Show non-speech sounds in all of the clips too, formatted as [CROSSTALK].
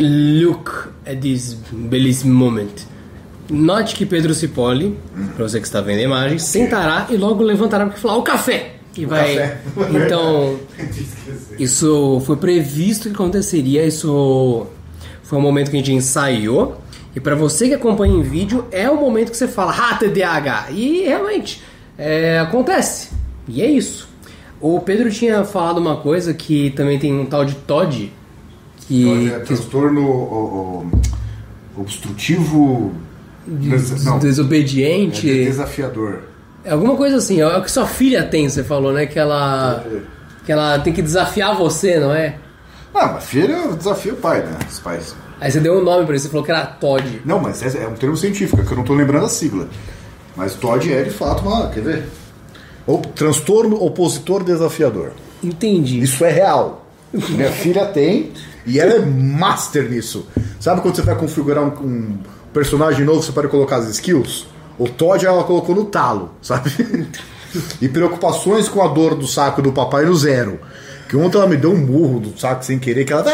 Look at this belíssimo moment. Note que Pedro Cipolle, para você que está vendo a imagem, sentará e logo levantará para falar o café. E vai. café. [LAUGHS] Então, isso foi previsto que aconteceria. Isso foi um momento que a gente ensaiou. E para você que acompanha em vídeo, é o momento que você fala, ah, TDAH. E realmente, é, acontece. E é isso. O Pedro tinha falado uma coisa que também tem um tal de Que, É, que transtorno o- o- obstrutivo. des- não, desobediente. é desafiador. É alguma coisa assim, é o que sua filha tem, você falou, né? Que ela. Que ela tem que desafiar você, não é? Ah, mas filho desafia o pai, né? Os pais. Aí você deu um nome pra isso, você falou que era Todd. Não, mas é, é um termo científico, é que eu não tô lembrando a sigla. Mas TOD é de fato uma. Quer ver? O transtorno opositor desafiador. Entendi. Isso é real. Minha filha tem e ela é master nisso. Sabe quando você vai configurar um, um personagem novo, você pode colocar as skills? O Todd ela colocou no talo, sabe? [LAUGHS] E preocupações com a dor do saco do papai no zero. Que ontem ela me deu um murro do saco sem querer, que ela. [LAUGHS]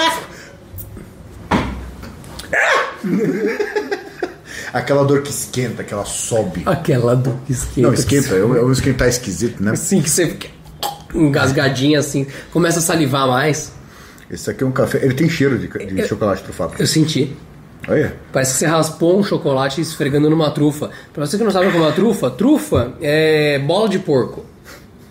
Aquela dor que esquenta, que ela sobe. Aquela do que esquenta. Não, esquenta, é um, é um esquentar esquisito, né? Assim que você fica engasgadinha assim, começa a salivar mais. Esse aqui é um café. Ele tem cheiro de, de chocolate trufado. Eu senti. Olha. Parece que você raspou um chocolate esfregando numa trufa. Pra você que não sabe o que é uma trufa, trufa é bola de porco.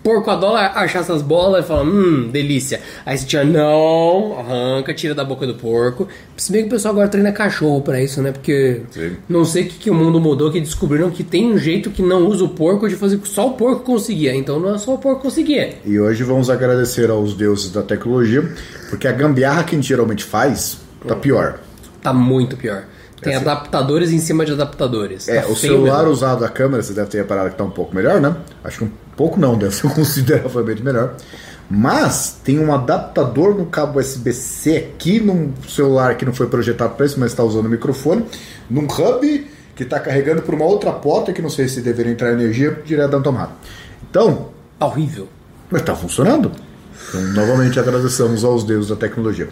Porco adora achar essas bolas e fala, hum, delícia. Aí você tira, não, arranca, tira da boca do porco. Se bem que o pessoal agora treina cachorro pra isso, né? Porque Sim. não sei o que, que o mundo mudou, que descobriram que tem um jeito que não usa o porco de fazer só o porco conseguia. Então não é só o porco conseguia. E hoje vamos agradecer aos deuses da tecnologia, porque a gambiarra que a gente geralmente faz tá pior. Tá muito pior. Tem adaptadores em cima de adaptadores. É, Tá o celular mesmo. usado a câmera, você deve ter reparado que tá um pouco melhor, né? Acho que um pouco não, deve ser [LAUGHS] consideravelmente melhor. Mas tem um adaptador no cabo USB-C aqui num celular que não foi projetado para isso, mas está usando o microfone, num hub que está carregando por uma outra porta que não sei se deveria entrar energia direto da tomada. Então, Tá horrível. Mas tá funcionando. Então, novamente agradecemos aos deuses da tecnologia.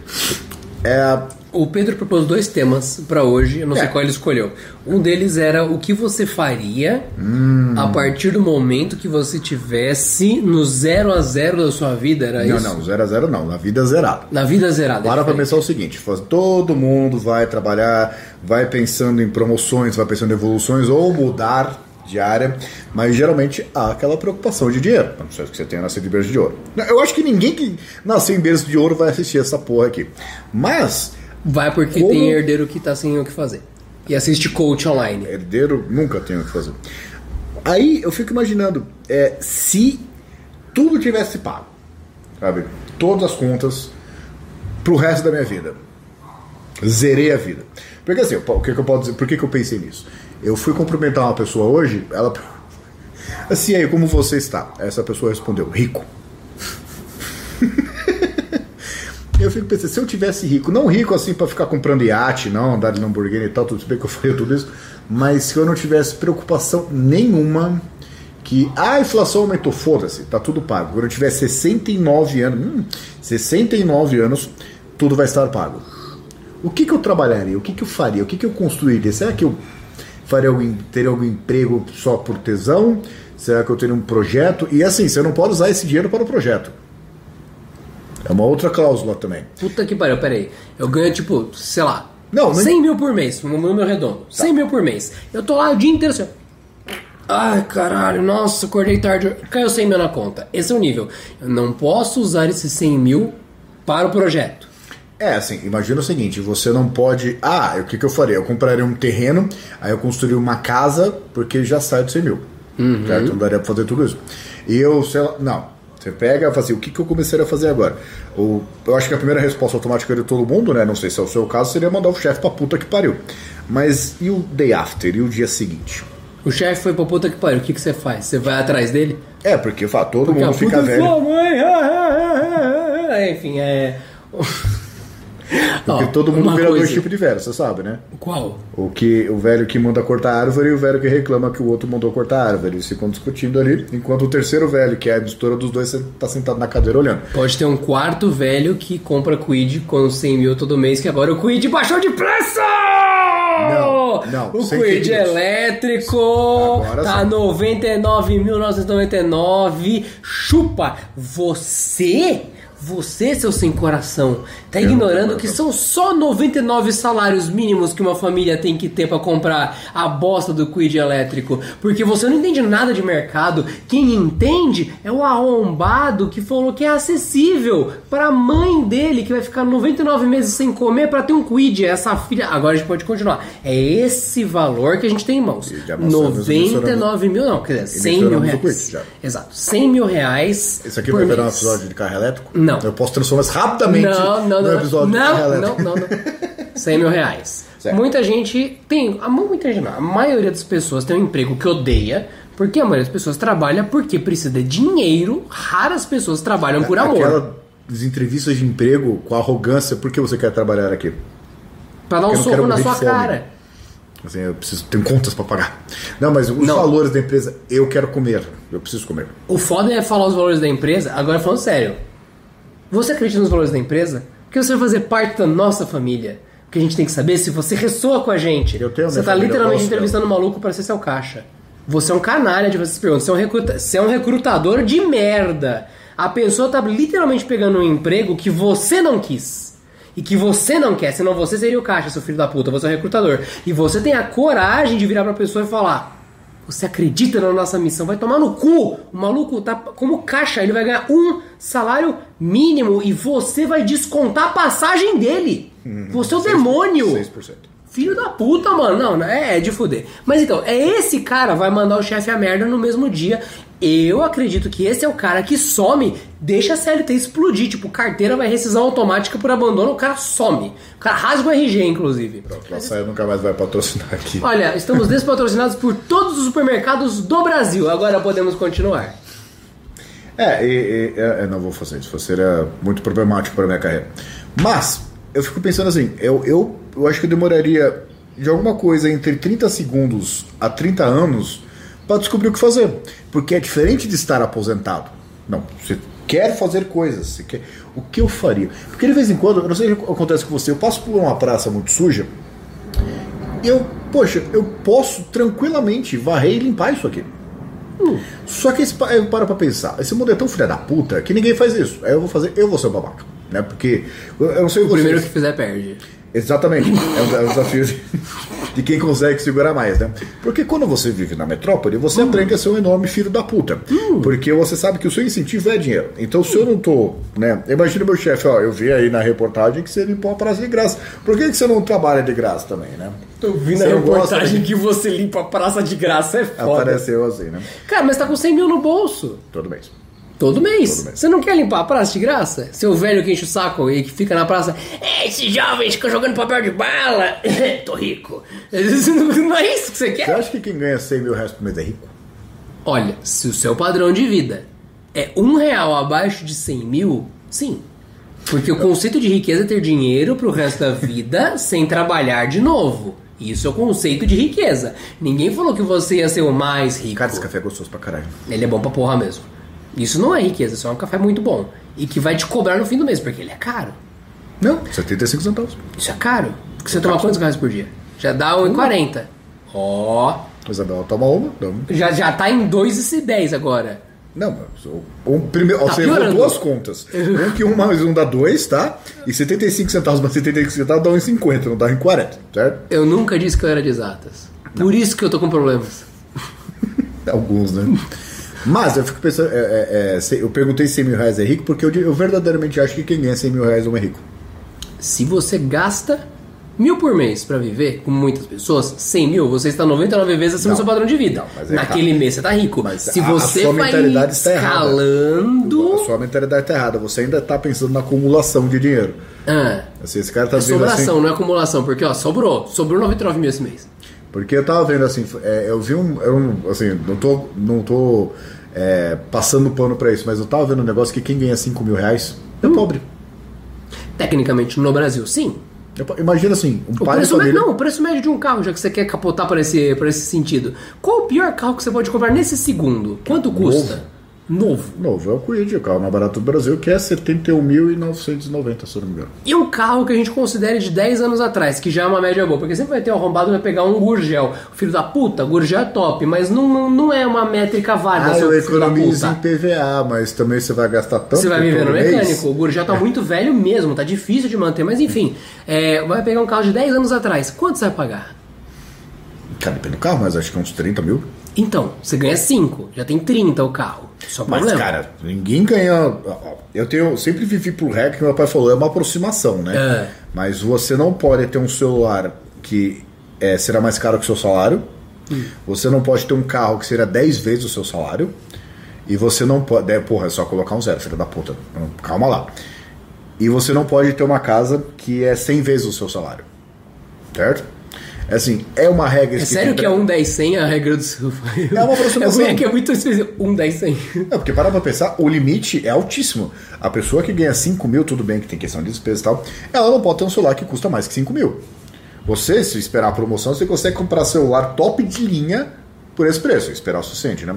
É, O Pedro propôs dois temas pra hoje, eu não sei É. qual ele escolheu. Um deles era o que você faria Hum. a partir do momento que você tivesse no zero a zero da sua vida, era não, isso? não, 0 a 0 não, na vida zerada. Na vida zerada. Para diferente. pensar o seguinte: todo mundo vai trabalhar, vai pensando em promoções, vai pensando em evoluções ou mudar de área, mas geralmente há aquela preocupação de dinheiro. Não ser que você tenha nascido em berço de ouro. Eu acho que ninguém que nasceu em berço de ouro vai assistir essa porra aqui. Mas, Vai porque Como- tem herdeiro que tá sem o que fazer. E assiste coach online. herdeiro nunca tem o que fazer. Aí eu fico imaginando, é, se tudo tivesse pago, sabe? Todas as contas pro resto da minha vida. Zerei a vida. Porque assim, o que, que eu posso dizer? Por que, que eu pensei nisso? Eu fui cumprimentar uma pessoa hoje, ela. [LAUGHS] Assim, aí, como você está? Essa pessoa respondeu, rico. [LAUGHS] Eu fico pensando, se eu tivesse rico, não rico assim pra ficar comprando iate, não, andar de Lamborghini e tal, tudo bem que eu faria tudo isso, mas se eu não tivesse preocupação nenhuma que ah, a inflação aumentou, foda-se, tá tudo pago. Quando eu tiver 69 anos, hum, 69 anos, tudo vai estar pago. O que, que eu trabalharia? O que, que eu faria? O que, que eu construiria? Será que eu faria algum, teria algum emprego só por tesão? Será que eu teria um projeto? E assim, você não pode usar esse dinheiro para o projeto. É uma outra cláusula também. Puta que pariu, peraí. Eu ganho tipo, sei lá, Não, não- 100 mil por mês, um número redondo. 100 mil por mês. Eu tô lá o dia inteiro assim. Ai, caralho, nossa, acordei tarde. Caiu 100 mil na conta. Esse é o nível. Eu não posso usar esses 100 mil para o projeto. É, assim, imagina o seguinte, você não pode... Ah, o que, que eu faria? Eu compraria um terreno, aí eu construiria uma casa, porque já sai de 100 mil. Certo? Não daria pra fazer tudo isso. E eu, sei lá... Não. Você pega e fala assim, o que, que eu começaria a fazer agora? O, eu acho que a primeira resposta automática de todo mundo, né? Não sei se é o seu caso, seria mandar o chefe pra puta que pariu. Mas e o day after? E o dia seguinte? O chefe foi pra puta que pariu. O que, que você faz? Você vai atrás dele? É, porque fala, todo Porque mundo fica é velho. sua mãe. ah, ah, ah, ah, ah. Enfim, é. Porque Ó, todo mundo vira dois coisa. tipos de velho, você sabe, né? Qual? O, que, o velho que manda cortar a árvore e o velho que reclama que o outro mandou cortar a árvore. Eles ficam discutindo ali, enquanto o terceiro velho, que é a mistura dos dois, tá sentado na cadeira olhando. Pode ter um quarto velho que compra Quid com 100 mil todo mês, que agora o Quid baixou de preço! Não, não, O Quid elétrico Agora tá sim. 99.999. Chupa! Você, você, seu sem coração, tá Eu ignorando que são só 99 salários mínimos que uma família tem que ter pra comprar a bosta do Quid elétrico. Porque você não entende nada de mercado. Quem entende é o arrombado que falou que é acessível pra mãe dele que vai ficar 99 meses sem comer pra ter um Quid. Essa filha. Agora a gente pode continuar. É esse valor que a gente tem em mãos. E já mostramos, 99 mil, não, quer dizer, 100 mil reais. Exato, 100 mil reais. Esse aqui vai virar um mês. episódio de carro elétrico? Não. Eu posso transformar isso rapidamente Não, não, no não. episódio de não, não, elétrico. não, não. 100 [LAUGHS] mil reais. Certo. Muita gente tem. A muita gente não. A maioria das pessoas tem um emprego que odeia. Porque a maioria das pessoas trabalha porque precisa de dinheiro. Raras pessoas trabalham por amor. Aquelas entrevistas de emprego com arrogância, por que você quer trabalhar aqui? Pra dar um não soco na sua cara. Assim, eu preciso, tenho contas pra pagar. Não, mas os Não. valores da empresa, eu quero comer. Eu preciso comer. O foda é falar os valores da empresa. Agora falando sério. Você acredita nos valores da empresa? Porque você vai fazer parte da nossa família. O que a gente tem que saber é se você ressoa com a gente. Eu tenho você tá eu literalmente entrevistando um maluco pra ser seu caixa. Você é um canalha de fazer essas perguntas. Você é um, recruta... você é um recrutador de merda. A pessoa tá literalmente pegando um emprego que você não quis. E que você não quer, senão você seria o caixa, seu filho da puta, você é o recrutador. E você tem a coragem de virar pra pessoa e falar: Você acredita na nossa missão? Vai tomar no cu! O maluco tá como caixa, ele vai ganhar um salário mínimo e você vai descontar a passagem dele. Você é o demônio! 6%. Filho da puta, mano. Não, é, é de fuder. Mas então, é esse cara vai mandar o chefe a merda no mesmo dia. Eu acredito que esse é o cara que some, deixa a CLT explodir. Tipo, carteira vai rescisão automática por abandono, o cara some. O cara rasga o RG, inclusive. Pronto, a Saia nunca mais vai patrocinar aqui. Olha, estamos despatrocinados por todos os supermercados do Brasil. Agora podemos continuar. É, e, e- é, é, não vou fazer isso, seria muito problemático para minha carreira. Mas, eu fico pensando assim, eu, eu, eu acho que eu demoraria de alguma coisa entre 30 segundos a 30 anos para descobrir o que fazer. Porque é diferente de estar aposentado. Não, você quer fazer coisas, você quer... O que eu faria? Porque de vez em quando, eu não sei o que acontece com você, eu passo por uma praça muito suja e eu, poxa, eu posso tranquilamente varrer e limpar isso aqui. Só que esse, eu paro pra pensar, esse mundo é tão filha da puta que ninguém faz isso. Aí eu vou fazer, eu vou ser o babaca. Né? Porque eu, não sei O vocês. primeiro que fizer perde. Exatamente. É o, é desafio de, de quem consegue segurar mais, né? Porque quando você vive na metrópole, você aprende a ser um enorme filho da puta. Porque você sabe que o seu incentivo é dinheiro. Então, se eu não tô, né? Imagina meu chefe, ó, eu vi aí na reportagem que você limpou a praça de graça. Por que, que você não trabalha de graça também, né? Eu vi Você na reportagem de- que você limpa a praça de graça, é foda. Apareceu assim, né? Cara, mas tá com 100 mil no bolso. Todo mês. Todo mês. Todo mês. Você não quer limpar a praça de graça? Seu velho que enche o saco e que fica na praça. É, esses jovens ficam jogando papel de bala. [LAUGHS] Tô rico. [LAUGHS] Não é isso que você Você quer? acha que quem ganha 100 mil reais por mês é rico? Olha, se o seu padrão de vida é um real abaixo de 100 mil, sim. Porque o conceito de riqueza é ter dinheiro pro resto da vida [LAUGHS] sem trabalhar de novo. Isso é o conceito de riqueza. Ninguém falou que você ia ser o mais rico. Cara, esse café é gostoso pra caralho. Ele é bom pra porra mesmo. Isso não é riqueza, isso é um café muito bom. E que vai te cobrar no fim do mês, porque ele é caro. Não, 75 centavos. Isso é caro. Porque você toma quantos cafés por dia? Já dá 1,40. Ó. Isabela toma uma. Não, já, já tá em 2,10 agora. não mas o, primeiro, Tá você errou duas contas. Um que um mais um dá dois, tá? E 75 centavos mais 75 centavos dá 1,50, não dá 1,40, certo? Eu nunca disse que eu era de exatas. Por isso que eu tô com problemas. [LAUGHS] Alguns, né? [LAUGHS] Mas eu fico pensando, é, é, é, eu perguntei se 100 mil reais é rico porque eu, eu verdadeiramente acho que quem ganha 100 mil reais não é rico. Se você gasta mil por mês pra viver, como muitas pessoas, 100 mil, você está 99 vezes acima do seu padrão de vida. Não, é Naquele errado. mês você tá rico. Mas Se a- a você sua vai está escalando... A sua mentalidade tá errada, você ainda tá pensando na acumulação de dinheiro. Ah, Assim, esse cara tá é assim. sobração, não é acumulação, porque ó, sobrou. Sobrou 99 mil esse mês. Porque eu tava vendo assim, é, eu vi um, eu não- assim, não tô, não tô é, passando pano pra isso, mas eu tava vendo um negócio que quem ganha 5 mil reais é Hum. pobre. Tecnicamente, no Brasil, sim. Imagina assim, um O pai de preço família... médio, não, o preço médio de um carro, já que você quer capotar para esse, pra esse sentido. Qual o pior carro que você pode comprar nesse segundo? Quanto custa? Novo. Novo, é o Quid, o carro mais barato do Brasil, que é 71.990, se eu não me engano. E um carro que a gente considere de 10 anos atrás, que já é uma média boa, porque sempre vai ter um arrombado vai pegar um Gurgel. Filho da puta, Gurgel é top, mas não, não, não é uma métrica válida. Ah, eu economizo em. PVA, mas também você vai gastar tanto Você vai viver no todo mês. mecânico. O Gurgel tá muito velho mesmo, tá difícil de manter, mas enfim. é, vai pegar um carro de 10 anos atrás, quanto você vai pagar? Cara, depende do carro, mas acho que é uns 30 mil. Então, você ganha 5, já tem 30 o carro. Só Mas, problema. cara, ninguém ganha. Eu tenho, sempre vivi por regra que meu pai falou, é uma aproximação, né? É. Mas você não pode ter um celular que é, será mais caro que o seu salário. Hum. Você não pode ter um carro que será 10 vezes o seu salário. E você não pode. É, porra, é só colocar um zero, filho da puta. Calma lá. E você não pode ter uma casa que é 100 vezes o seu salário. Certo? É assim, é uma regra É sério que é 1, 10, 100 a regra do seu É uma aproximação. É [LAUGHS] que é muito específico. 1, 10, 100. É, porque para pra pensar, o limite é altíssimo. A pessoa que ganha 5 mil, tudo bem que tem questão de despesa e tal, ela não pode ter um celular que custa mais que 5 mil. Você, se esperar a promoção, você consegue comprar celular top de linha por esse preço, esperar o suficiente, né?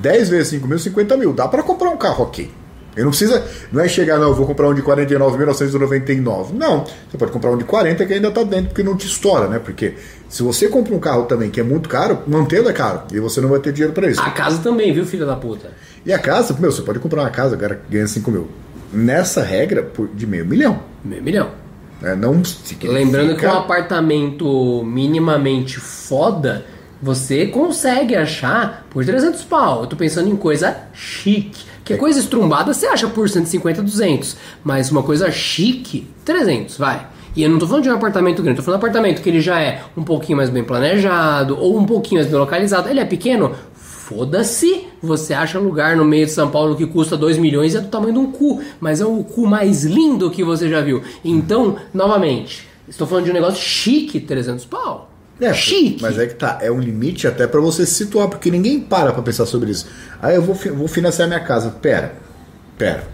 10 vezes 5 mil, 50 mil. Dá para comprar um carro ok. Eu não precisa, não é chegar, não, eu vou comprar um de 49.999. Não, você pode comprar um de 40 que ainda tá dentro, porque não te estoura, né? Porque se você compra um carro também que é muito caro, mantê-lo é caro, e você não vai ter dinheiro para isso. A casa também, viu, filho da puta? E a casa, meu, você pode comprar uma casa, agora ganha 5 mil. Nessa regra, por- de meio milhão. Meio milhão. né? Não significa- Lembrando que um apartamento minimamente foda, você consegue achar por 300 pau. Eu tô pensando em coisa chique. Que coisa estrumbada você acha por 150, 200. Mas uma coisa chique, 300, vai. E eu não tô falando de um apartamento grande, tô falando de um apartamento que ele já é um pouquinho mais bem planejado, ou um pouquinho mais bem localizado. Ele é pequeno? Foda-se! Você acha lugar no meio de São Paulo que custa 2 milhões e é do tamanho de um cu, mas é o cu mais lindo que você já viu. Então, novamente, estou falando de um negócio chique, 300 pau. É, chique. Mas é que tá, é um limite até pra você se situar, porque ninguém para pra pensar sobre isso. Aí eu vou, vou financiar minha casa. Pera, pera.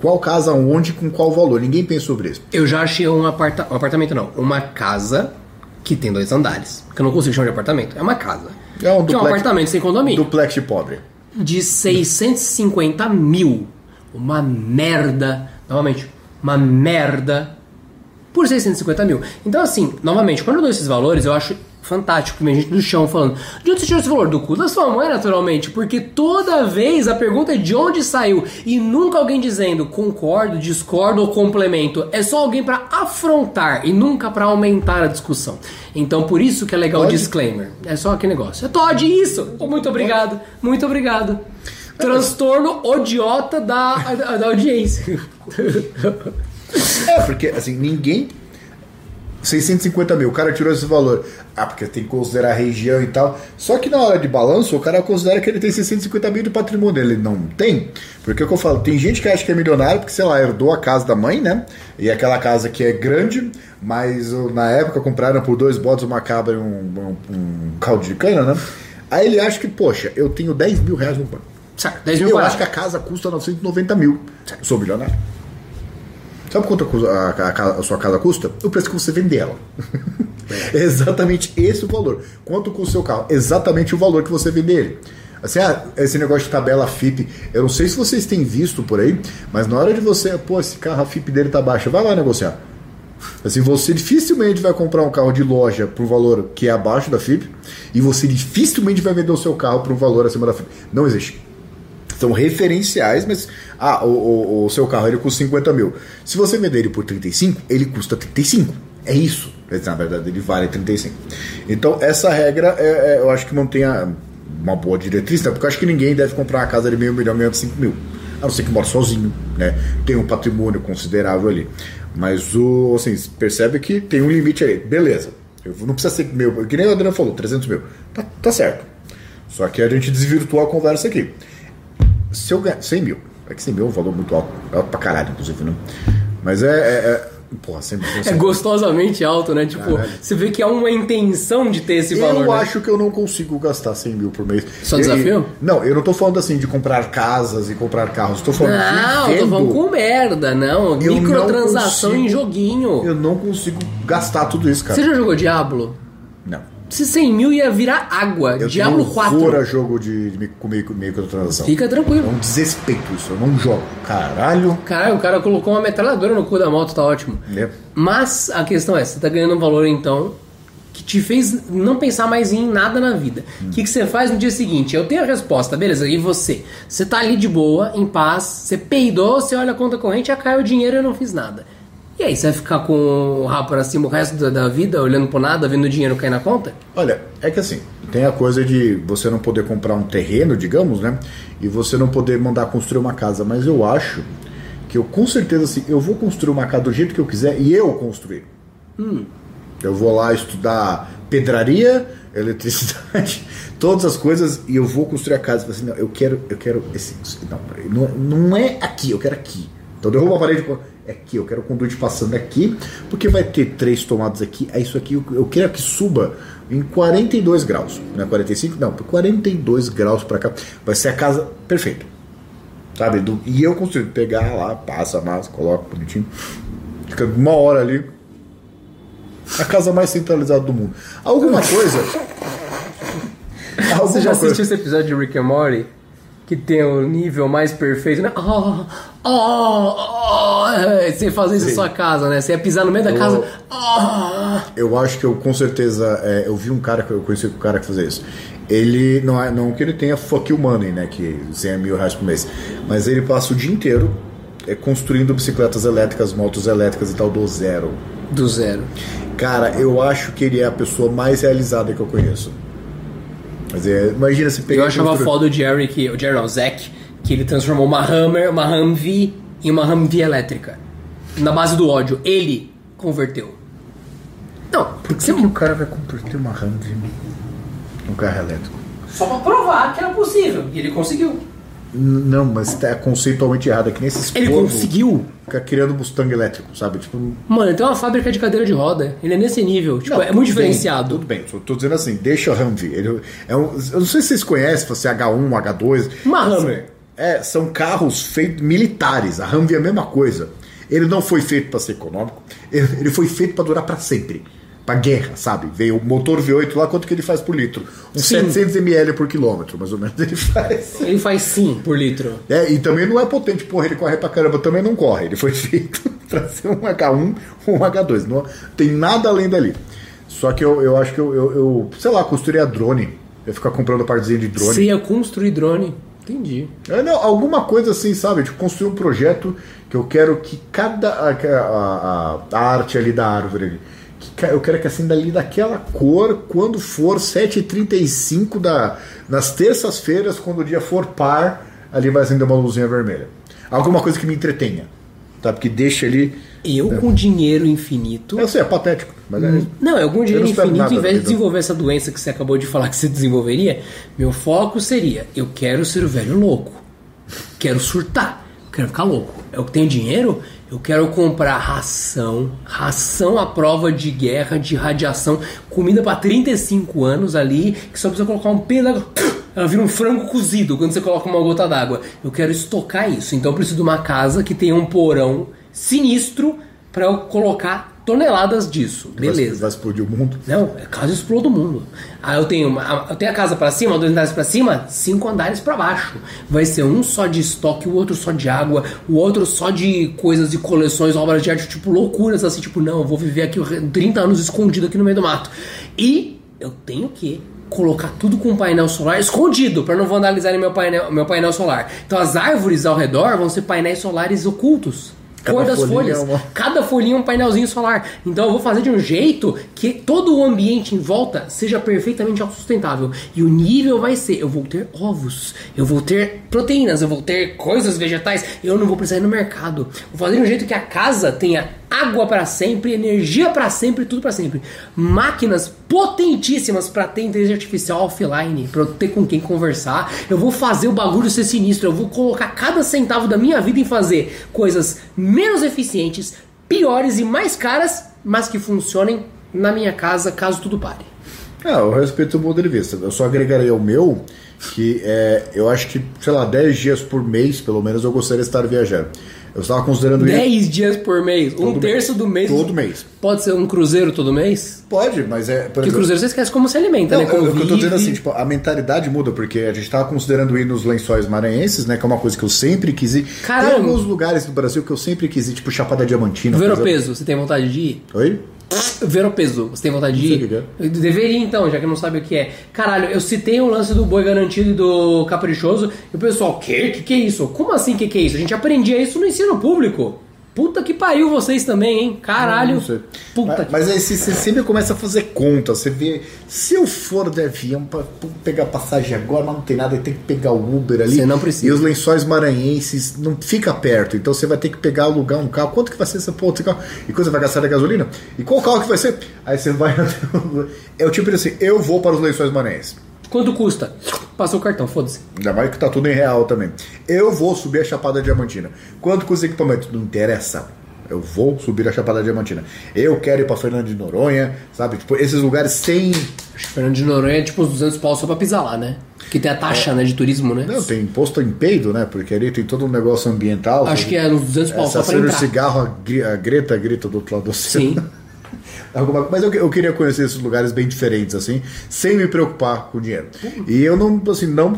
Qual casa, onde, com qual valor? Ninguém pensa sobre isso. Eu já achei um, aparta um apartamento, não, uma casa que tem dois andares. Que eu não consigo chamar de apartamento, é uma casa. É um que é um duplex- apartamento sem condomínio. Duplex de pobre. de 650 mil. Uma merda. Novamente, uma merda por 650 mil. Então, assim, novamente, quando eu dou esses valores, eu acho fantástico vem gente do chão falando de onde você tirou esse valor? Do cu da sua mãe, naturalmente, porque toda vez a pergunta é de onde saiu e nunca alguém dizendo concordo, discordo ou complemento. É só alguém pra afrontar e nunca pra aumentar a discussão. Então, por isso que é legal o Todd? disclaimer. É só aquele negócio. É Todd, isso! Muito obrigado, muito obrigado. Transtorno odiota da, da audiência. [LAUGHS] É, porque assim, ninguém. 650 mil, o cara tirou esse valor. Ah, porque tem que considerar a região e tal. Só que na hora de balanço, o cara considera que ele tem 650 mil de patrimônio. Ele não tem. Porque é o que eu falo, tem gente que acha que é milionário porque, sei lá, herdou a casa da mãe, né? E aquela casa que é grande, mas oh, na época compraram por dois bodes uma cabra e um, um, um caldo de cana, né? Aí ele acha que, poxa, eu tenho 10 mil reais no banco. Certo, 10 mil Eu acho que a casa custa 990 mil. Eu sou milionário. Sabe quanto a, a- a sua casa custa? O preço que você vende ela. É [LAUGHS] exatamente esse o valor. Quanto custa o seu carro? Exatamente o valor que você vende ele. Assim, ah, esse negócio de tabela FIP, eu não sei se vocês têm visto por aí, mas na hora de você, pô, esse carro, a FIP dele tá baixa, vai lá negociar. Assim, você dificilmente vai comprar um carro de loja por um valor que é abaixo da FIP, e você dificilmente vai vender o seu carro por um valor acima da FIP. Não existe são referenciais, mas ah, o, o, o seu carro ele custa 50 mil. Se você vender ele por 35, ele custa 35. É isso. Mas, Na verdade, ele vale 35. Então, essa regra é, é, eu acho que mantém a- uma boa diretriz, né? porque eu acho que ninguém deve comprar uma casa de meio milhão ganhando 5 mil. A não ser que mora sozinho, né? Tem um patrimônio considerável ali. Mas o, assim, percebe que tem um limite aí. Beleza. Eu não precisa ser meu. Que nem o Adriano falou, 300 mil. Tá, tá certo. Só que a gente desvirtuou a conversa aqui. Se eu ganhar 100 mil, é que 100 mil é um valor muito alto, é alto pra caralho, inclusive, né? Mas é, é- é- Porra, sempre. É gostosamente alto, né? Tipo, Caralho. você vê que há uma intenção de ter esse valor. Eu né? acho que eu não consigo gastar 100 mil por mês. Só desafio? eu- não, eu não tô falando assim de comprar casas e comprar carros. Tô falando Não, de eu tô falando com merda, não. Eu Microtransação não consigo- em joguinho. Eu não consigo gastar tudo isso, cara. Você já jogou Diablo? Se 100 mil ia virar água. Eu Diablo tenho horror 4. a jogo de, de com micro, microtransação. Fica É tranquilo. um desrespeito isso. Eu não jogo. Caralho. Caralho, o cara colocou uma metralhadora no cu da moto, tá ótimo. É. Mas a questão é, você tá ganhando um valor então que te fez não pensar mais em nada na vida. O que, que você faz no dia seguinte? Eu tenho a resposta, beleza, e você? Você tá ali de boa, em paz, você peidou, você olha a conta corrente, já caiu o dinheiro e eu não fiz nada. E aí, você vai ficar com o rabo pra cima o resto da, da vida, olhando pro nada, vendo o dinheiro cair na conta? Olha, é que assim, tem a coisa de você não poder comprar um terreno, digamos, né? E você não poder mandar construir uma casa. Mas eu acho que eu com certeza assim, eu vou construir uma casa do jeito que eu quiser e eu construir. Eu vou lá estudar pedraria, [LAUGHS] eletricidade, todas as coisas e eu vou construir a casa. Assim, não, eu quero, eu quero esse, não, não, não é aqui, eu quero aqui. Então derruba a parede, é aqui, eu quero o conduíte passando aqui, porque vai ter três tomadas aqui. É isso aqui, eu- quero que suba em 42 graus, não é 45? Não, por 42 graus para cá. Vai ser a casa perfeita. Sabe? Do- e eu consigo pegar lá, passa a massa, coloca bonitinho. Fica uma hora ali, a casa mais centralizada do mundo. Alguma coisa. alguma Você já assistiu coisa. esse episódio de Rick and Morty? Que tem o nível mais perfeito, né? Oh, oh, oh, é, você fazer isso na Sim. sua casa, né? Você ia pisar no meio da Eu- casa. Oh. Eu acho que eu com certeza. é, eu vi um cara que eu conheci um cara que fazia isso. Ele não é não que ele tenha fuck you money, né? Que 100 mil reais por mês. Mas ele passa o dia inteiro é, construindo bicicletas elétricas, motos elétricas e tal do zero. Do zero. Cara, eu acho que ele é a pessoa mais realizada que eu conheço. Mas é, imagina se pegar. Eu achava construir- foda o Jerry, que, o Jerry não, o Zack, que ele transformou uma Hammer, uma Humvee em uma Humvee elétrica. Na base do ódio. Ele converteu. Não, Por que, que o cara vai converter uma Humvee num carro elétrico? Só pra provar que era possível. E ele conseguiu. Não, mas tá conceitualmente errado. É que nem esses Ele conseguiu? Fica criando Mustang elétrico, sabe? Tipo, Mano, ele tem uma fábrica de cadeira de roda. Ele é nesse nível. Tipo, Não, é muito bem, diferenciado. tudo bem, só tô dizendo assim, deixa o Humvee. Ele é um, eu não sei se vocês conhecem, se você é H1, H2. Uma Hammer. É, são carros feitos militares. A Humvee é a mesma coisa. Ele não foi feito para ser econômico, ele foi feito para durar para sempre. Pra guerra, sabe? Veio o motor V8 lá, quanto que ele faz por litro? Uns Sim. 700 ml por quilômetro, mais ou menos, ele faz. Ele faz sim por litro. É, e também não é potente, porra, ele corre pra caramba, também não corre. Ele foi [LAUGHS] feito pra ser um H1 ou um H2. Não tem nada além dali. Só que eu, eu acho que eu, eu, eu, sei lá, construiria drone. Eu ia ficar comprando partezinha de drone. Você ia construir drone. Entendi. É, não, alguma coisa assim, sabe? Tipo, construir um projeto que eu quero que cada. A, a, a- arte ali da árvore ali, que eu quero que acenda ali daquela cor quando for 7h35 da, nas terças-feiras, quando o dia for par, ali vai acender uma luzinha vermelha. Alguma coisa que me entretenha. Sabe? Que deixe ali. Eu com dinheiro infinito. Eu sei, é patético, mas é. Não, eu com dinheiro espero infinito, em vez de desenvolver essa doença que você acabou de falar que você desenvolveria, meu foco seria: eu quero ser o velho louco. Quero surtar. Quero ficar louco. Eu tenho dinheiro, eu quero comprar ração, ração à prova de guerra, de radiação, comida pra 35 anos ali, que só precisa colocar um pedaço. [TSK] Ela vira um frango cozido quando você coloca uma gota d'água. Eu quero estocar isso. Então eu preciso de uma casa que tenha um porão sinistro pra eu colocar toneladas disso. Beleza. Vai explodir o mundo. Não, é casa exploda o mundo. Aí eu tenho, uma, eu tenho a casa pra cima, dois andares pra cima, cinco andares pra baixo. Vai ser um só de estoque, o outro só de água, o outro só de coisas e coleções, obras de arte, tipo loucuras assim, tipo, não, eu vou viver aqui 30 anos escondido aqui no meio do mato. E eu tenho que colocar tudo com painel solar escondido para não vandalizarem meu painel, meu painel solar. Então as árvores ao redor vão ser painéis solares ocultos. Cada Cor das folhinha folhas. é uma- Cada folhinha é um painelzinho solar. Então eu vou fazer de um jeito que todo o ambiente em volta seja perfeitamente autossustentável. E o nível vai ser: eu vou ter ovos, eu vou ter proteínas, eu vou ter coisas vegetais, eu não vou precisar ir no mercado. Vou fazer de um jeito que a casa tenha água para sempre, energia para sempre, tudo para sempre. Máquinas potentíssimas para ter inteligência artificial offline, para eu ter com quem conversar. Eu vou fazer o bagulho ser sinistro, eu vou colocar cada centavo da minha vida em fazer coisas menos eficientes, piores e mais caras, mas que funcionem na minha casa caso tudo pare. Ah, eu respeito o ponto de vista. Eu só agregaria o meu, que é, eu acho que, sei lá, 10 dias por mês, pelo menos, eu gostaria de estar viajando. Eu estava considerando ir 10 dias por mês, um Todo terço mês. do mês. Todo mês. Pode ser um cruzeiro todo mês? Pode, mas é. Por Porque exemplo, cruzeiro você esquece como se alimenta, Não, né? eu, Como o que eu tô dizendo vive. assim, tipo, a mentalidade muda, porque a gente tava considerando ir nos lençóis maranhenses, né? Que é uma coisa que eu sempre quis ir. Caralho. Tem alguns lugares do Brasil que eu sempre quis ir, tipo Chapada Diamantina. por exemplo. Veropeso, você tem vontade de ir? Oi? Veropeso, você tem vontade de ir? o que Eu Deveria então, já que não sabe o que é. Caralho, eu citei o lance do boi garantido e do caprichoso, e o pessoal, que? Que que é isso? Como assim que que é isso? A gente aprendia isso no ensino público. Puta que pariu vocês também, hein? Caralho. Sei. Puta mas, que mas aí você, você sempre começa a fazer conta. Você vê, se eu for de avião pra pegar passagem agora, mas não tem nada, tem que pegar o Uber ali. Você não precisa. E os lençóis maranhenses não fica perto. Então você vai ter que pegar, alugar um carro. Quanto que vai ser essa porra desse carro? E quanto você vai gastar de gasolina? E qual carro que vai ser? Aí você vai. [LAUGHS] É o tipo de assim, eu vou para os lençóis maranhenses. Quanto custa? Passou o cartão, foda-se. Ainda mais que tá tudo em real também. Eu vou subir a Chapada Diamantina. Quanto custa o equipamento? Não interessa. Eu vou subir a Chapada Diamantina. Eu quero ir pra Fernando de Noronha, sabe? Tipo, esses lugares sem. Acho que Fernando de Noronha é tipo uns 200 pau só pra pisar lá, né? Que tem a taxa, né, de turismo, né? Não, tem imposto em peido, né? Porque ali tem todo um negócio ambiental. Acho que é uns 200 pau Essa só pra entrar. cigarro, a, Gre- a Greta grita do outro lado do Sim. Alguma- Mas eu, eu queria conhecer esses lugares bem diferentes, assim, sem me preocupar com dinheiro. E eu não, assim, não,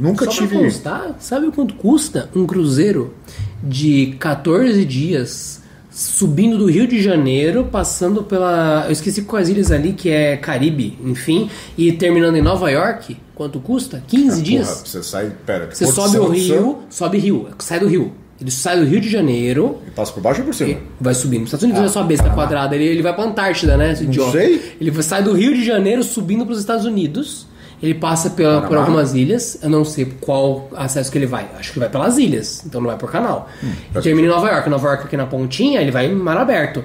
nunca Só tive. pra constar, sabe quanto custa um cruzeiro de 14 dias subindo do Rio de Janeiro, passando pela. Eu esqueci quais ilhas ali, que é Caribe, enfim, e terminando em Nova York? Quanto custa? 15 dias? Porra, você sai. Pera, Você sobe o rio, sobe rio, sai do rio. Ele sai do Rio de Janeiro, E passa por baixo ou por cima? vai subindo. Nos Estados Unidos não é só besta quadrada, ele, ele vai pra Antártida, né? Esse idiota. sei. Ele sai do Rio de Janeiro subindo pros Estados Unidos. Ele passa pela, por algumas ilhas. Eu não sei qual acesso que ele vai. Acho que vai pelas ilhas, então não vai por canal. Hum, e termina em Nova York. Nova York aqui na pontinha, ele vai em mar aberto.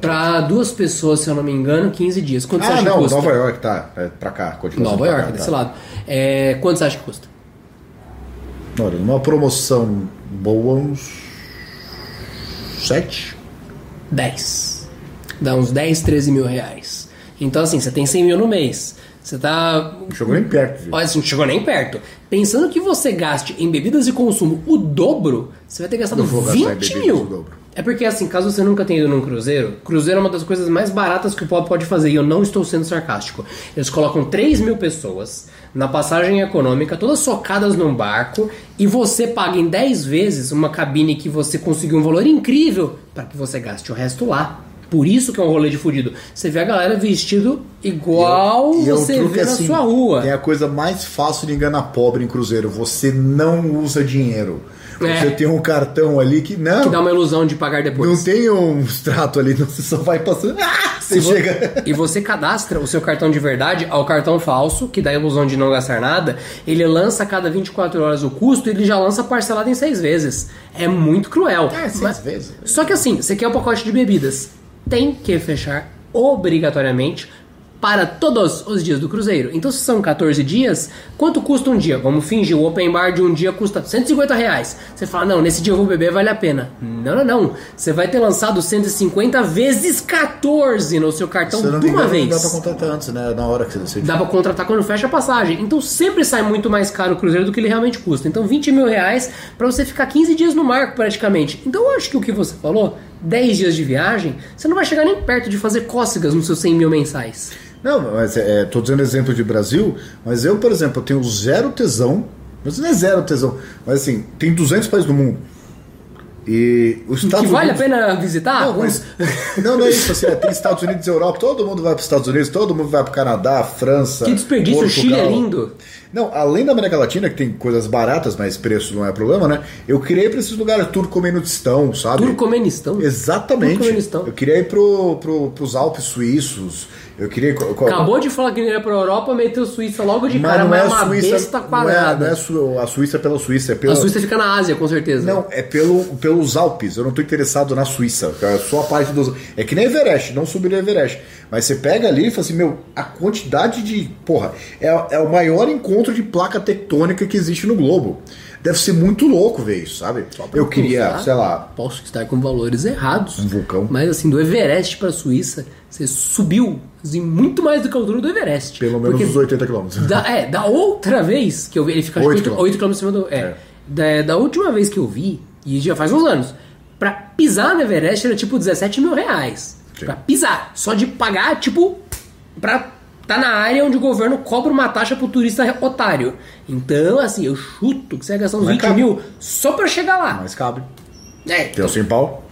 Pra duas pessoas, se eu não me engano, 15 dias. Quanto você Ah, acha não, que custa? Nova York, tá. É pra cá, Nova York, cá, desse tá. lado. É, quanto você acha que custa? Olha, numa promoção boa, uns. Sete? 10. Dá uns 10, 13 mil reais. Então, assim, você tem 100 mil no mês. Você tá. Não chegou nem perto? Olha, assim, não chegou nem perto. Pensando que você gaste em bebidas de consumo o dobro, você vai ter gastado Não vou gastar em 20 bebidas mil. É porque, assim, caso você nunca tenha ido num cruzeiro, cruzeiro é uma das coisas mais baratas que o pobre pode fazer, e eu não estou sendo sarcástico. Eles colocam 3 mil pessoas na passagem econômica, todas socadas num barco, e você paga em 10 vezes uma cabine que você conseguiu um valor incrível para que você gaste o resto lá. Por isso que é um rolê de fudido. Você vê a galera vestido igual E é um você vê na assim, sua rua. É a coisa mais fácil de enganar pobre em cruzeiro. Você não usa dinheiro. É. Você tem um cartão ali que não. Que dá uma ilusão de pagar depois. Não tem um extrato ali, [LAUGHS] não, você só vai passando. Ah, você E chega. E você cadastra o seu cartão de verdade ao cartão falso, que dá a ilusão de não gastar nada. Ele lança a cada 24 horas o custo e ele já lança parcelado em seis vezes. É muito cruel. É, seis Mas- vezes. Só que assim, você quer um pacote de bebidas. Tem que fechar obrigatoriamente para todos os dias do cruzeiro. Então, se são 14 dias, quanto custa um dia? Vamos fingir, o open bar de um dia custa 150 reais. Você fala, não, nesse dia eu vou beber, vale a pena. Não, não, não. Você vai ter lançado 150 vezes 14 no seu cartão Se não de uma engano, vez. dá pra contratar antes, né? Na hora que você decide. Dá pra contratar quando fecha a passagem. Então sempre sai muito mais caro o cruzeiro do que ele realmente custa. Então 20 mil reais pra você ficar 15 dias no mar praticamente. Então eu acho que o que você falou, 10 dias de viagem, você não vai chegar nem perto de fazer cócegas nos seus 100 mil mensais. Não, mas é, é, tô dizendo exemplo de Brasil, mas eu, por exemplo, eu tenho zero tesão, mas não é zero tesão, mas assim, tem 200 países do mundo. E os Estados que vale a Unidos... pena visitar? Não, mas, [LAUGHS] não, não é isso. Assim, é, tem Estados Unidos e Europa, todo mundo vai para os Estados Unidos, todo mundo vai para o Canadá, França. Que desperdício, o Portugal. Chile é lindo. Não, além da América Latina, que tem coisas baratas, mas preço não é problema, né? Eu queria ir para esses lugares, Turcomenistão, sabe? Turcomenistão. Exatamente. Turcomenistão. Eu queria ir pro, pro, pros Alpes suíços. Eu queria. Acabou de falar que não ia pra Europa, meteu Suíça logo de mas cara, não mas é é a uma Suíça. besta é, quadrada. não é a, Su- a Suíça pela Suíça, é pela. A Suíça fica na Ásia, com certeza. Não, é pelo, pelo pelos Alpes, eu não tô interessado na Suíça. É só a parte dos. É que nem Everest, não subir Everest. Mas você pega ali e fala assim, meu, a quantidade de. Porra, é, é o maior encontro de placa tectônica que existe no globo. Deve ser muito louco ver isso, sabe? Eu queria, cruzar, sei lá, Posso estar com valores errados. um vulcão. Mas assim, do Everest pra Suíça, você subiu assim, muito mais do que a altura do Everest. Pelo menos uns 80 quilômetros. Da, é, da outra vez que eu vi, ele fica Oito 8 quilômetros. km em cima do. É, É. Da, da última vez que eu vi, e já faz uns anos, pra pisar no Everest era tipo 17 mil reais. Sim. Pra pisar. Só de pagar, tipo, pra tá na área onde o governo cobra uma taxa pro turista otário. Então, assim, eu chuto que você vai gastar uns Mas 20 cabe. mil só pra chegar lá. Mas cabe. É, Tem o sem pau.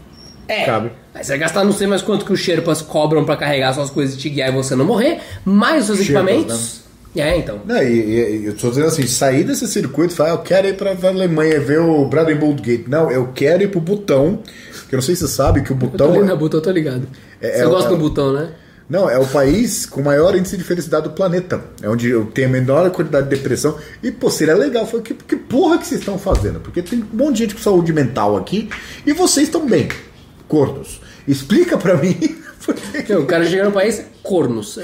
é. Cabe. Aí você vai gastar não sei mais quanto que os Sherpas cobram pra carregar suas coisas e te guiar e você não morrer, mais os seus Sherpas, né? equipamentos. É, então. Não, e, e- eu tô dizendo assim, sair desse circuito e falar, eu quero ir pra Alemanha ver o Brandenburg Gate. Não, eu quero ir pro Butão, que eu não sei se você sabe que o Eu tô Butão... na Butão, eu tô ligado. É- você é- gosta é- do Butão, né? Não, é o país com maior índice de felicidade do planeta. É onde eu tenho a menor quantidade de depressão. E, pô, seria legal. Falei, que, que porra que vocês estão fazendo? Porque tem um monte de gente com saúde mental aqui e vocês estão bem. Cornos. Explica pra mim. [LAUGHS] por que que- Não, o cara chega no país, cornos.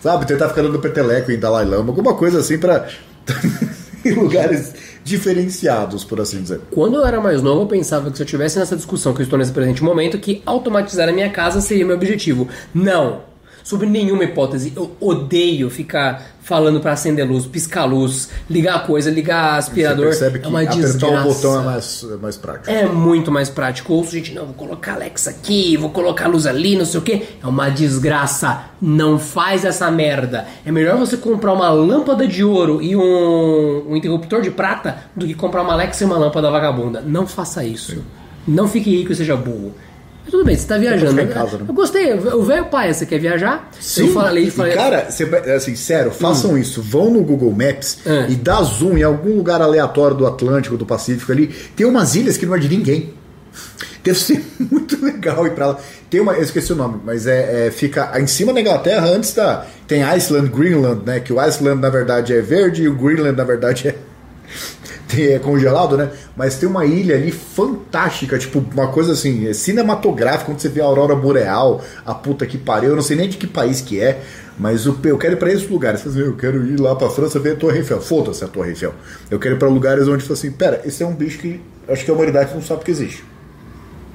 Sabe, tentar ficar dando peteleco em Dalai Lama, alguma coisa assim pra. [LAUGHS] em lugares diferenciados, por assim dizer. Quando eu era mais novo, eu pensava que se eu estivesse nessa discussão que eu estou nesse presente momento, que automatizar a minha casa seria meu objetivo. Não! Sob nenhuma hipótese, eu odeio ficar falando pra acender luz, piscar luz, ligar a coisa, ligar aspirador. Você percebe que é uma apertar desgraça. o botão é mais, é mais prático. É muito mais prático. Ouço gente, não, vou colocar Alexa aqui, vou colocar luz ali, não sei o que. É uma desgraça. Não faz essa merda. É melhor você comprar uma lâmpada de ouro e um, um interruptor de prata do que comprar uma Alexa e uma lâmpada vagabunda. Não faça isso. Não fique rico e seja burro. Mas tudo bem, você tá viajando. em casa, né? Eu gostei. O velho pai, você quer viajar? Eu falei, e falei, cara, você- assim, sério, façam isso. Vão no Google Maps É. e dá zoom em algum lugar aleatório do Atlântico, do Pacífico ali. Tem umas ilhas que não é de ninguém. Deve ser [LAUGHS] muito legal ir pra lá. Tem uma, eu esqueci o nome, mas é, é- fica em cima da Inglaterra antes da. Tem Iceland, Greenland, né? Que o Iceland na verdade é verde e o Greenland na verdade é é congelado, né? Mas tem uma ilha ali fantástica, tipo, uma coisa assim, é cinematográfica, quando você vê a aurora boreal, a puta que pariu, eu não sei nem de que país que é, mas o- eu quero ir pra esses lugares. Você diz, Eu quero ir lá pra França ver a Torre Eiffel. Foda-se a Torre Eiffel. Eu quero ir pra lugares onde, fala assim, pera, esse é um bicho que acho que a humanidade não sabe que existe.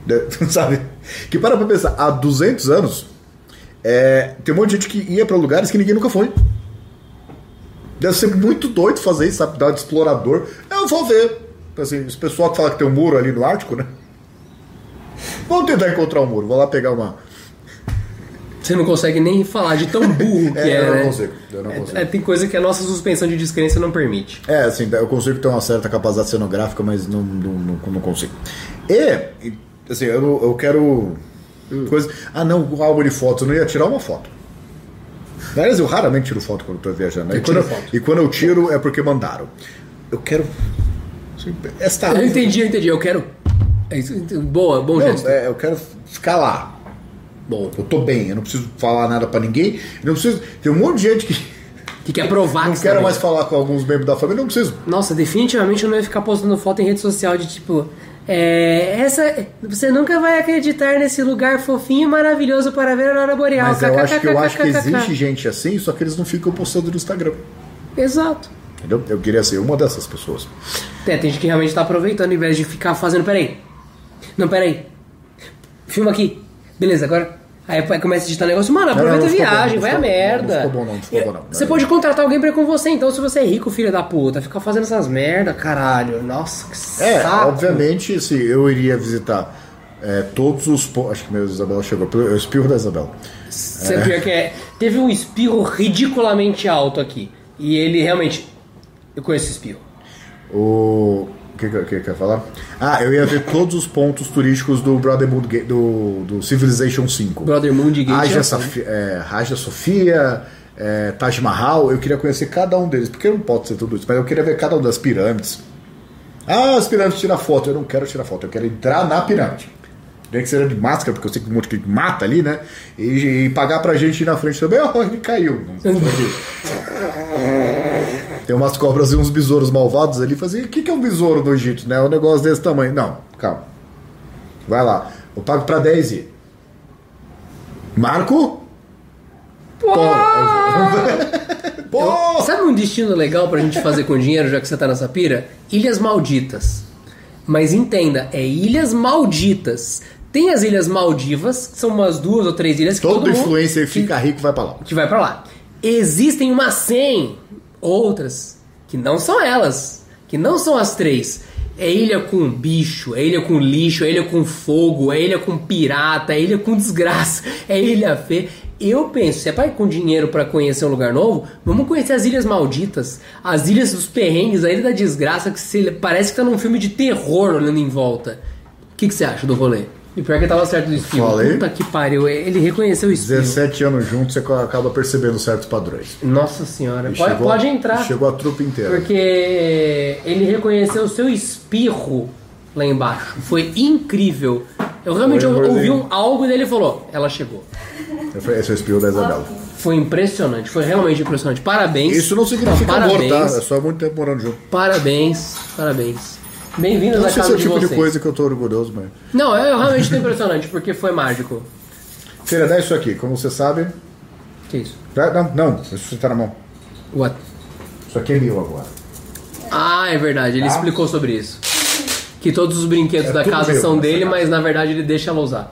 [LAUGHS] Sabe? Que para pra pensar, há 200 anos, é, tem um monte de gente que ia pra lugares que ninguém nunca foi. Deve ser muito doido fazer isso, sabe? Dar de explorador. Vou ver. Assim, esse pessoal que fala que tem um muro ali no Ártico, né? Vamos tentar encontrar um muro. Vou lá pegar uma. você não consegue nem falar de tão burro [LAUGHS] que É, é, eu não né? consigo, eu não consigo. É, tem coisa que a nossa suspensão de descrença não permite. É, assim, eu consigo ter uma certa capacidade cenográfica, mas não, não, não, não consigo. E, assim, eu, eu quero. Coisa... Ah, não, o álbum de fotos, eu não ia tirar uma foto. Aliás, eu raramente tiro foto quando estou viajando. né? E quando eu, e quando eu tiro é porque mandaram. Eu quero. Esta Eu entendi, eu entendi. Eu quero. É isso, boa, bom Não, gesto. é, eu quero ficar lá. Bom. Eu tô bem, eu não preciso falar nada pra ninguém. Eu não preciso. Tem um monte de gente que [LAUGHS] Que quer provar não que quero mais falar com alguns membros da família, não preciso. Nossa, definitivamente eu não ia ficar postando foto em rede social de tipo. É, essa, você nunca vai acreditar nesse lugar fofinho e maravilhoso para ver a aurora boreal. Mas eu acho que eu acho que existe gente assim, só que eles não ficam postando no Instagram. Exato. Entendeu? Eu queria ser uma dessas pessoas. É, tem gente que realmente tá aproveitando em vez de ficar fazendo. Peraí. Não, peraí. Filma aqui. Beleza, agora. Aí começa a editar negócio. Mano, aproveita não a ficou bom, viagem, não vai a merda. não ficou bom, não, não ficou bom, não. Você pode contratar alguém pra ir com você, então, se você é rico, filho da puta. Ficar fazendo essas merda, caralho. Nossa, que É, saco. obviamente, assim, eu iria visitar é, todos os. po- Acho que meu Isabela chegou. Eu espirro da Isabela. Você pior que é. Teve um espirro ridiculamente alto aqui. E ele realmente. Eu conheço esse espirro. O. O que, que, que quer falar? Ah, eu ia ver todos os pontos turísticos do Brotherhood do, do Civilization 5. Brother Moon de Gate. Haja, é Safi- é, Haja Sofia, é, Taj Mahal, eu queria conhecer cada um deles, porque não pode ser tudo isso, mas eu queria ver cada um das pirâmides. Ah, as pirâmides tirar foto, eu não quero tirar foto, eu quero entrar na pirâmide. Nem que seja de máscara, porque eu sei que um monte de mata ali, né? E, e pagar pra gente ir na frente também, [LAUGHS] ó, ele caiu. Não. [LAUGHS] Tem umas cobras e uns besouros malvados ali. Fazia, o que, que é um besouro do Egito, né? Um negócio desse tamanho. Não, calma. Vai lá. Eu pago pra 10 e. Marco? Pô! [LAUGHS] Pô! Sabe um destino legal pra gente fazer com dinheiro, já que você tá nessa pira? Ilhas Malditas. Mas entenda, é Ilhas Malditas. Tem as Ilhas Maldivas, que são umas duas ou três ilhas que todo, todo influencer fica rico vai pra lá. Que vai pra lá. Existem umas 100 outras que não são elas, que não são as três. É ilha com bicho, é ilha com lixo, é ilha com fogo, é ilha com pirata, é ilha com desgraça, é ilha feia. Eu penso, se é pra ir com dinheiro para conhecer um lugar novo, vamos conhecer as Ilhas Malditas, as Ilhas dos Perrengues, a Ilha da Desgraça, que se, parece que tá num filme de terror olhando em volta. O que, que você acha do rolê? E pior que tava certo do espirro. Falei. Puta que pariu, ele reconheceu o espirro. 17 anos juntos, você acaba percebendo certos padrões. Nossa senhora, pode, chegou- pode entrar. Chegou a trupe inteira. Porque ele reconheceu o seu espirro lá embaixo. Foi incrível. Eu realmente Foi, ouvi um algo dele e falou: ela chegou. Eu falei, Esse é o espirro da Isabela. Foi impressionante, foi realmente impressionante. Parabéns. Isso não significa amor, parabéns, tá? É só muito tempo morando junto. Parabéns, parabéns. Bem-vindos à não sei se casa é o de tipo vocês. de coisa que eu tô orgulhoso, mas. Não, eu realmente tô impressionante, porque foi mágico. Feira, dá isso aqui. Como você sabe. Que isso? Não, não, isso tá na mão. What? Isso aqui é meu agora. Ah, é verdade, ele Tá. explicou sobre isso. Que todos os brinquedos É da casa meu, são dele, casa. mas na verdade ele deixa ela usar.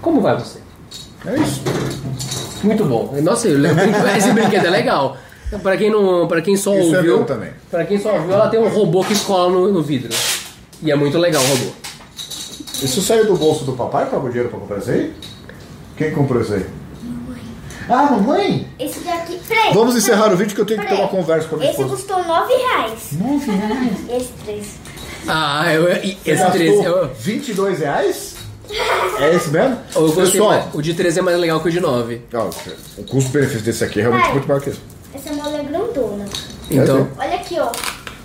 Como vai você? É isso. Muito bom. Nossa, esse brinquedo é legal. Pra quem não, para quem só Isso é ouviu, também. para quem só ouviu, ela tem um robô que escola no, no vidro. E é muito legal o robô. Isso saiu do bolso do papai? Pagou dinheiro pra comprar isso aí? Quem comprou isso aí? Ah, mamãe? Esse daqui. Peraí. Vamos encerrar peraí, o vídeo que eu tenho que ter uma conversa com a minha Esse esposa. custou 9 reais. 9 reais. Esse 3. Ah, eu, e esse Gastou 13, eu, 22 reais? [LAUGHS] É esse mesmo? eu gostei Pessoal. O de 13 é mais legal que o de 9. ó, o custo-benefício desse aqui é realmente Vai. muito maior que esse. Essa mola é grandona. Então, Olha aqui, ó.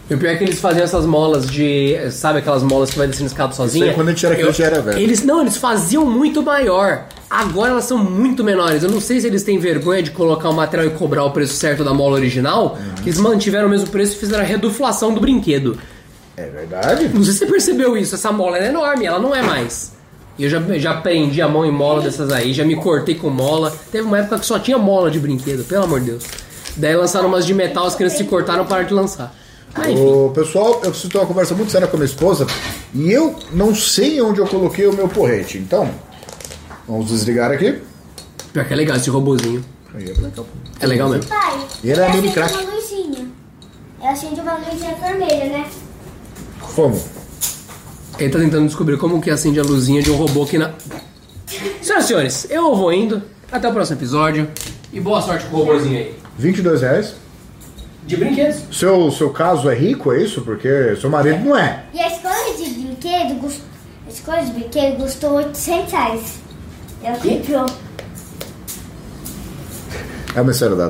e o pior é que eles faziam essas molas de. Sabe aquelas molas que vai descendo escada sozinha? aí quando a gente era criança era velho. Eles não, eles faziam muito maior. Agora elas são muito menores. Eu não sei se eles têm vergonha de colocar o material e cobrar o preço certo da mola original. Uhum. Que eles mantiveram o mesmo preço e fizeram a reduflação do brinquedo. É verdade? Não sei se você percebeu isso. Essa mola é enorme, ela não é mais. E eu já, já prendi a mão em mola dessas aí, já me cortei com mola. Teve uma época que só tinha mola de brinquedo, pelo amor de Deus. Daí lançaram umas de metal, as crianças se cortaram pararam de lançar. Mas enfim. Ô, pessoal, eu preciso ter uma conversa muito séria com a minha esposa e eu não sei onde eu coloquei o meu porrete. Então, vamos desligar aqui. Pior que é legal esse robozinho. Aí, é legal. É legal mesmo. Pai. E ele é mini acende crack. uma luzinha. É acende uma luzinha vermelha, né? Como? Ele tá tentando descobrir como que acende a luzinha de um robô que na. Senhoras e senhores, eu vou indo. Até o próximo episódio. E boa sorte com o robôzinho aí. 22 reais. De brinquedos. Seu, seu caso é rico, é isso? Porque seu marido não é. E a escola de brinquedo cust... A escola de brinquedo custou 800 reais. Ela comprou. É uma série dada.